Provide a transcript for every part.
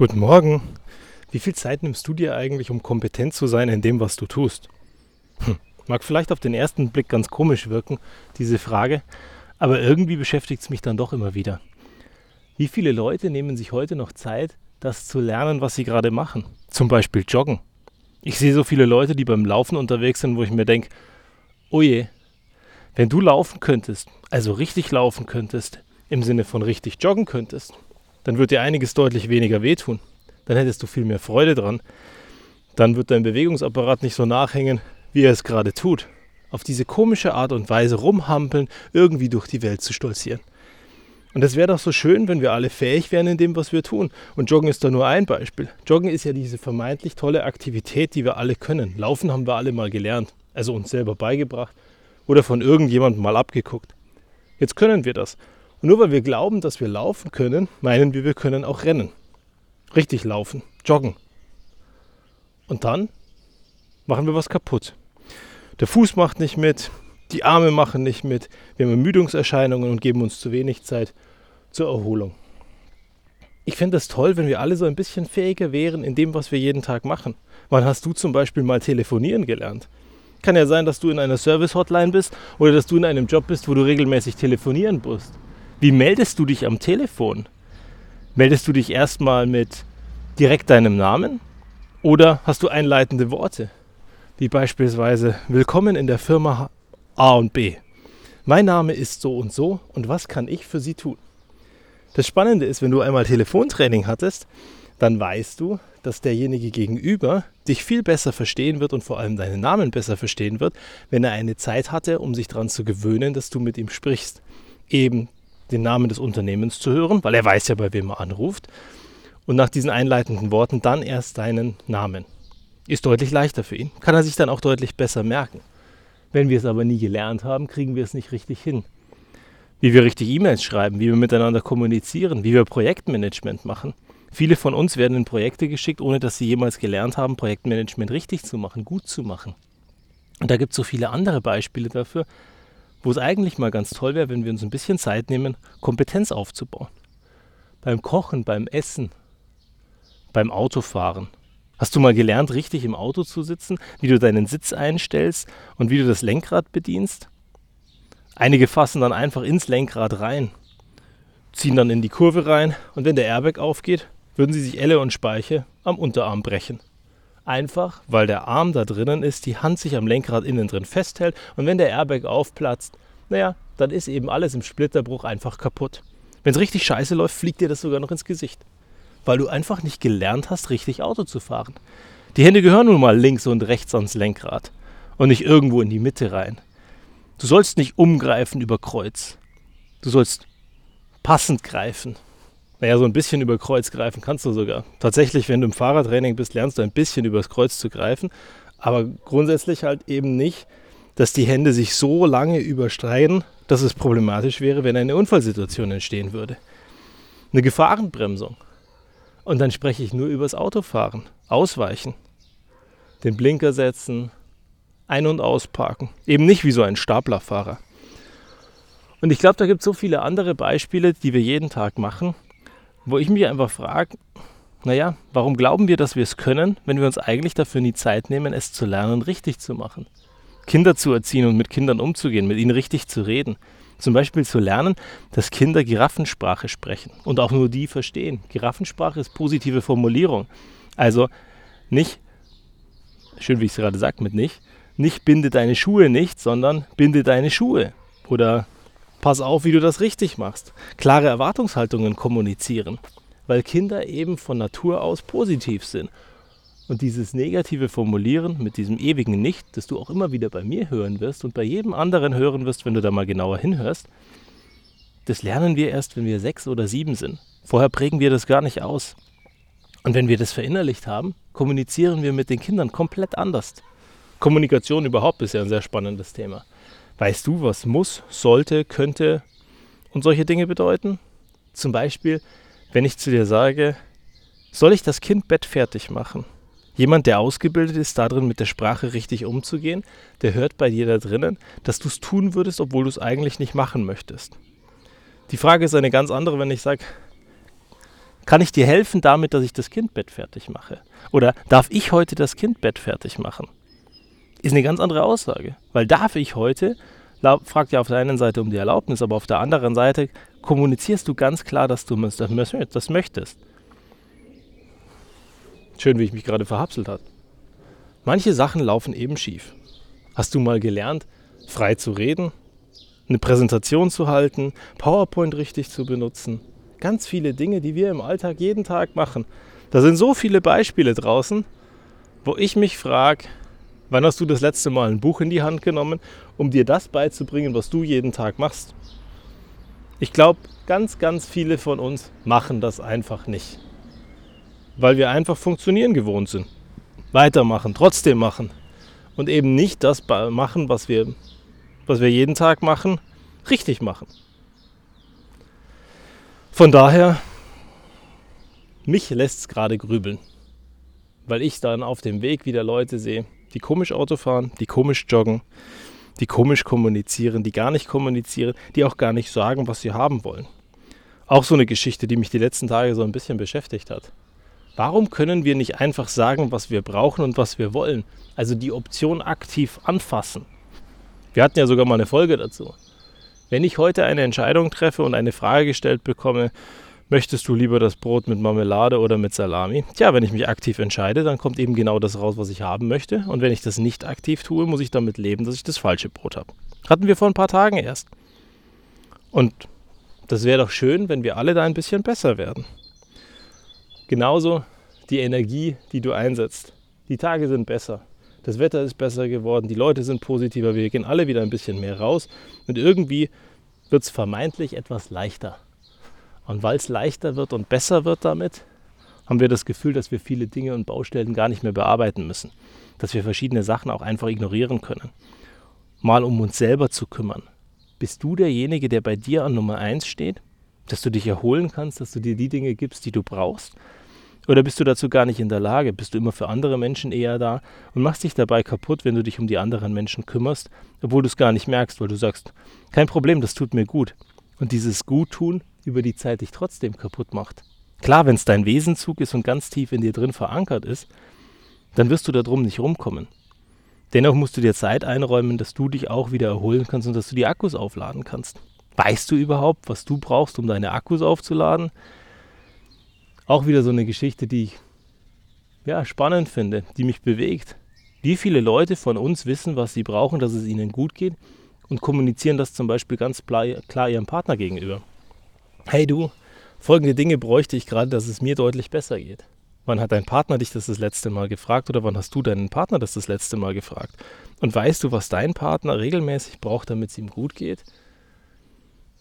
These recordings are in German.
Guten Morgen. Wie viel Zeit nimmst du dir eigentlich, um kompetent zu sein in dem, was du tust? Hm. Mag vielleicht auf den ersten Blick ganz komisch wirken, diese Frage, aber irgendwie beschäftigt es mich dann doch immer wieder. Wie viele Leute nehmen sich heute noch Zeit, das zu lernen, was sie gerade machen? Zum Beispiel joggen. Ich sehe so viele Leute, die beim Laufen unterwegs sind, wo ich mir denke, oh je, wenn du laufen könntest, also richtig laufen könntest, im Sinne von richtig joggen könntest, dann wird dir einiges deutlich weniger wehtun. Dann hättest du viel mehr Freude dran. Dann wird dein Bewegungsapparat nicht so nachhängen, wie er es gerade tut. Auf diese komische Art und Weise rumhampeln, irgendwie durch die Welt zu stolzieren. Und es wäre doch so schön, wenn wir alle fähig wären in dem, was wir tun. Und Joggen ist da nur ein Beispiel. Joggen ist ja diese vermeintlich tolle Aktivität, die wir alle können. Laufen haben wir alle mal gelernt, also uns selber beigebracht oder von irgendjemandem mal abgeguckt. Jetzt können wir das. Und nur weil wir glauben, dass wir laufen können, meinen wir, wir können auch rennen. Richtig laufen, joggen. Und dann machen wir was kaputt. Der Fuß macht nicht mit, die Arme machen nicht mit, wir haben Ermüdungserscheinungen und geben uns zu wenig Zeit zur Erholung. Ich fände es toll, wenn wir alle so ein bisschen fähiger wären in dem, was wir jeden Tag machen. Wann hast du zum Beispiel mal telefonieren gelernt? Kann ja sein, dass du in einer Service-Hotline bist oder dass du in einem Job bist, wo du regelmäßig telefonieren musst. Wie meldest du dich am Telefon? Meldest du dich erstmal mit direkt deinem Namen oder hast du einleitende Worte? Wie beispielsweise Willkommen in der Firma A und B. Mein Name ist so und so und was kann ich für Sie tun? Das Spannende ist, wenn du einmal Telefontraining hattest, dann weißt du, dass derjenige gegenüber dich viel besser verstehen wird und vor allem deinen Namen besser verstehen wird, wenn er eine Zeit hatte, um sich daran zu gewöhnen, dass du mit ihm sprichst. Eben den Namen des Unternehmens zu hören, weil er weiß ja, bei wem er anruft. Und nach diesen einleitenden Worten dann erst deinen Namen. Ist deutlich leichter für ihn, kann er sich dann auch deutlich besser merken. Wenn wir es aber nie gelernt haben, kriegen wir es nicht richtig hin. Wie wir richtig E-Mails schreiben, wie wir miteinander kommunizieren, wie wir Projektmanagement machen – Viele von uns werden in Projekte geschickt, ohne dass sie jemals gelernt haben, Projektmanagement richtig zu machen, gut zu machen. Und da gibt es so viele andere Beispiele dafür, wo es eigentlich mal ganz toll wäre, wenn wir uns ein bisschen Zeit nehmen, Kompetenz aufzubauen. Beim Kochen, beim Essen, beim Autofahren. Hast du mal gelernt, richtig im Auto zu sitzen, wie du deinen Sitz einstellst und wie du das Lenkrad bedienst? Einige fassen dann einfach ins Lenkrad rein, ziehen dann in die Kurve rein und wenn der Airbag aufgeht, würden sie sich Elle und Speiche am Unterarm brechen. Einfach, weil der Arm da drinnen ist, die Hand sich am Lenkrad innen drin festhält und wenn der Airbag aufplatzt, naja, dann ist eben alles im Splitterbruch einfach kaputt. Wenn es richtig scheiße läuft, fliegt dir das sogar noch ins Gesicht. Weil du einfach nicht gelernt hast, richtig Auto zu fahren. Die Hände gehören nun mal links und rechts ans Lenkrad und nicht irgendwo in die Mitte rein. Du sollst nicht umgreifen über Kreuz. Du sollst passend greifen. Naja, so ein bisschen über Kreuz greifen kannst du sogar. Tatsächlich, wenn du im Fahrradtraining bist, lernst du ein bisschen übers Kreuz zu greifen, aber grundsätzlich halt eben nicht, dass die Hände sich so lange überstreiten, dass es problematisch wäre, wenn eine Unfallsituation entstehen würde. Eine Gefahrenbremsung. Und dann spreche ich nur übers Autofahren, ausweichen, den Blinker setzen, ein- und ausparken. Eben nicht wie so ein Staplerfahrer. Und ich glaube, da gibt es so viele andere Beispiele, die wir jeden Tag machen, wo ich mich einfach frage, naja, warum glauben wir, dass wir es können, wenn wir uns eigentlich dafür nie Zeit nehmen, es zu lernen, richtig zu machen? Kinder zu erziehen und mit Kindern umzugehen, mit ihnen richtig zu reden. Zum Beispiel zu lernen, dass Kinder Giraffensprache sprechen und auch nur die verstehen. Giraffensprache ist positive Formulierung. Also nicht, schön wie ich es gerade sage mit nicht, nicht binde deine Schuhe nicht, sondern binde deine Schuhe. Oder pass auf, wie du das richtig machst. Klare Erwartungshaltungen kommunizieren, weil Kinder eben von Natur aus positiv sind. Und dieses negative Formulieren mit diesem ewigen Nicht, das du auch immer wieder bei mir hören wirst und bei jedem anderen hören wirst, wenn du da mal genauer hinhörst, das lernen wir erst, wenn wir sechs oder sieben sind. Vorher prägen wir das gar nicht aus. Und wenn wir das verinnerlicht haben, kommunizieren wir mit den Kindern komplett anders. Kommunikation überhaupt ist ja ein sehr spannendes Thema. Weißt du, was muss, sollte, könnte und solche Dinge bedeuten? Zum Beispiel, wenn ich zu dir sage, soll ich das Kind bettfertig machen? Jemand, der ausgebildet ist, darin mit der Sprache richtig umzugehen, der hört bei dir da drinnen, dass du es tun würdest, obwohl du es eigentlich nicht machen möchtest. Die Frage ist eine ganz andere, wenn ich sage, Kann ich dir helfen damit, dass ich das Kindbett fertig mache? Oder darf ich heute das Kindbett fertig machen? Ist eine ganz andere Aussage. Weil darf ich heute, fragt ja auf der einen Seite um die Erlaubnis, aber auf der anderen Seite kommunizierst du ganz klar, dass du das möchtest. Schön, wie ich mich gerade verhapselt habe. Manche Sachen laufen eben schief. Hast du mal gelernt, frei zu reden, eine Präsentation zu halten, PowerPoint richtig zu benutzen? Ganz viele Dinge, die wir im Alltag jeden Tag machen. Da sind so viele Beispiele draußen, wo ich mich frage, wann hast du das letzte Mal ein Buch in die Hand genommen, um dir das beizubringen, was du jeden Tag machst? Ich glaube, ganz, ganz viele von uns machen das einfach nicht weil wir einfach funktionieren gewohnt sind. Weitermachen, trotzdem machen. Und eben nicht das machen, was wir, was wir jeden Tag machen, richtig machen. Von daher, mich lässt es gerade grübeln, weil ich dann auf dem Weg wieder Leute sehe, die komisch Auto fahren, die komisch joggen, die komisch kommunizieren, die gar nicht kommunizieren, die auch gar nicht sagen, was sie haben wollen. Auch so eine Geschichte, die mich die letzten Tage so ein bisschen beschäftigt hat. Warum können wir nicht einfach sagen, was wir brauchen und was wir wollen? Also die Option aktiv anfassen. Wir hatten ja sogar mal eine Folge dazu. Wenn ich heute eine Entscheidung treffe und eine Frage gestellt bekomme, möchtest du lieber das Brot mit Marmelade oder mit Salami? Tja, wenn ich mich aktiv entscheide, dann kommt eben genau das raus, was ich haben möchte. Und wenn ich das nicht aktiv tue, muss ich damit leben, dass ich das falsche Brot habe. Hatten wir vor ein paar Tagen erst. Und das wäre doch schön, wenn wir alle da ein bisschen besser werden. Genauso die Energie, die du einsetzt. Die Tage sind besser. Das Wetter ist besser geworden, die Leute sind positiver, wir gehen alle wieder ein bisschen mehr raus und irgendwie wird es vermeintlich etwas leichter. Und weil es leichter wird und besser wird damit, haben wir das Gefühl, dass wir viele Dinge und Baustellen gar nicht mehr bearbeiten müssen. Dass wir verschiedene Sachen auch einfach ignorieren können. Mal um uns selber zu kümmern. Bist du derjenige, der bei dir an Nummer 1 steht? Dass du dich erholen kannst, dass du dir die Dinge gibst, die du brauchst? Oder bist du dazu gar nicht in der Lage? Bist du immer für andere Menschen eher da und machst dich dabei kaputt, wenn du dich um die anderen Menschen kümmerst, obwohl du es gar nicht merkst, weil du sagst, kein Problem, das tut mir gut. Und dieses Guttun über die Zeit dich trotzdem kaputt macht. Klar, wenn es dein Wesenzug ist und ganz tief in dir drin verankert ist, dann wirst du darum nicht rumkommen. Dennoch musst du dir Zeit einräumen, dass du dich auch wieder erholen kannst und dass du die Akkus aufladen kannst. Weißt du überhaupt, was du brauchst, um deine Akkus aufzuladen? auch wieder so eine Geschichte, die ich ja, spannend finde, die mich bewegt. Wie viele Leute von uns wissen, was sie brauchen, dass es ihnen gut geht und kommunizieren das zum Beispiel ganz klar ihrem Partner gegenüber. Hey du, folgende Dinge bräuchte ich gerade, dass es mir deutlich besser geht. Wann hat dein Partner dich das das letzte Mal gefragt oder wann hast du deinen Partner das das letzte Mal gefragt? Und weißt du, was dein Partner regelmäßig braucht, damit es ihm gut geht?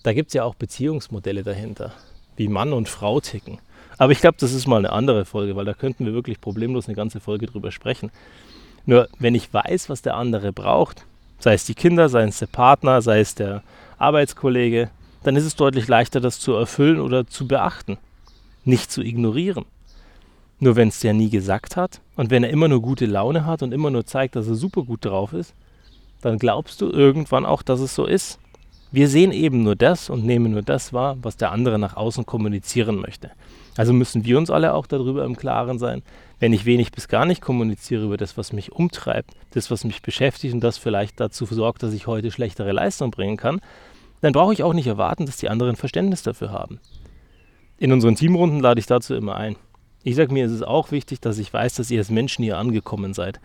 Da gibt es ja auch Beziehungsmodelle dahinter, wie Mann und Frau ticken. Aber ich glaube, das ist mal eine andere Folge, weil da könnten wir wirklich problemlos eine ganze Folge drüber sprechen. Nur wenn ich weiß, was der andere braucht, sei es die Kinder, sei es der Partner, sei es der Arbeitskollege, dann ist es deutlich leichter, das zu erfüllen oder zu beachten, nicht zu ignorieren. Nur wenn es der nie gesagt hat und wenn er immer nur gute Laune hat und immer nur zeigt, dass er super gut drauf ist, dann glaubst du irgendwann auch, dass es so ist. Wir sehen eben nur das und nehmen nur das wahr, was der andere nach außen kommunizieren möchte. Also müssen wir uns alle auch darüber im Klaren sein, wenn ich wenig bis gar nicht kommuniziere über das, was mich umtreibt, das, was mich beschäftigt und das vielleicht dazu sorgt, dass ich heute schlechtere Leistung bringen kann, dann brauche ich auch nicht erwarten, dass die anderen Verständnis dafür haben. In unseren Teamrunden lade ich dazu immer ein. Ich sage mir, es ist auch wichtig, dass ich weiß, dass ihr als Menschen hier angekommen seid,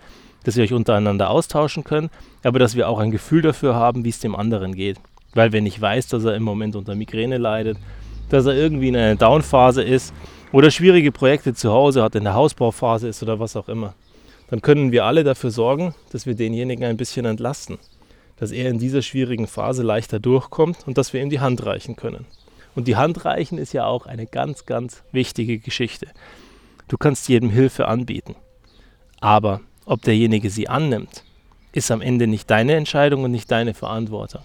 dass ihr euch untereinander austauschen könnt, aber dass wir auch ein Gefühl dafür haben, wie es dem anderen geht. Weil wenn ich weiß, dass er im Moment unter Migräne leidet dass er irgendwie in einer Downphase ist oder schwierige Projekte zu Hause hat, in der Hausbauphase ist oder was auch immer, dann können wir alle dafür sorgen, dass wir denjenigen ein bisschen entlasten. Dass er in dieser schwierigen Phase leichter durchkommt und dass wir ihm die Hand reichen können. Und die Hand reichen ist ja auch eine ganz, ganz wichtige Geschichte. Du kannst jedem Hilfe anbieten. Aber ob derjenige sie annimmt, ist am Ende nicht deine Entscheidung und nicht deine Verantwortung.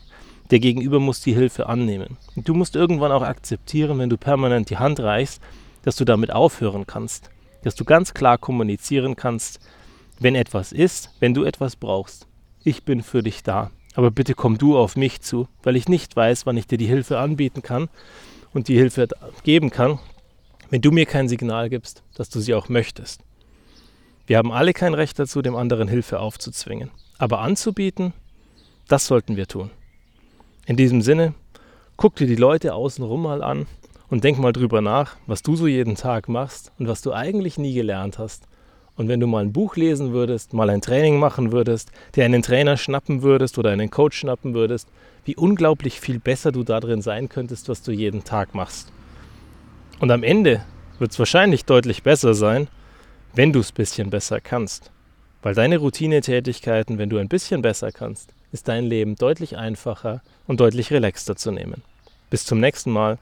Der Gegenüber muss die Hilfe annehmen. Und du musst irgendwann auch akzeptieren, wenn du permanent die Hand reichst, dass du damit aufhören kannst. Dass du ganz klar kommunizieren kannst, wenn etwas ist, wenn du etwas brauchst. Ich bin für dich da. Aber bitte komm du auf mich zu, weil ich nicht weiß, wann ich dir die Hilfe anbieten kann und die Hilfe geben kann, wenn du mir kein Signal gibst, dass du sie auch möchtest. Wir haben alle kein Recht dazu, dem anderen Hilfe aufzuzwingen. Aber anzubieten, das sollten wir tun. In diesem Sinne, guck dir die Leute außenrum mal an und denk mal drüber nach, was du so jeden Tag machst und was du eigentlich nie gelernt hast. Und wenn du mal ein Buch lesen würdest, mal ein Training machen würdest, dir einen Trainer schnappen würdest oder einen Coach schnappen würdest, wie unglaublich viel besser du darin sein könntest, was du jeden Tag machst. Und am Ende wird es wahrscheinlich deutlich besser sein, wenn du es ein bisschen besser kannst. Weil deine Routinetätigkeiten, wenn du ein bisschen besser kannst, ist dein Leben deutlich einfacher und deutlich relaxter zu nehmen. Bis zum nächsten Mal.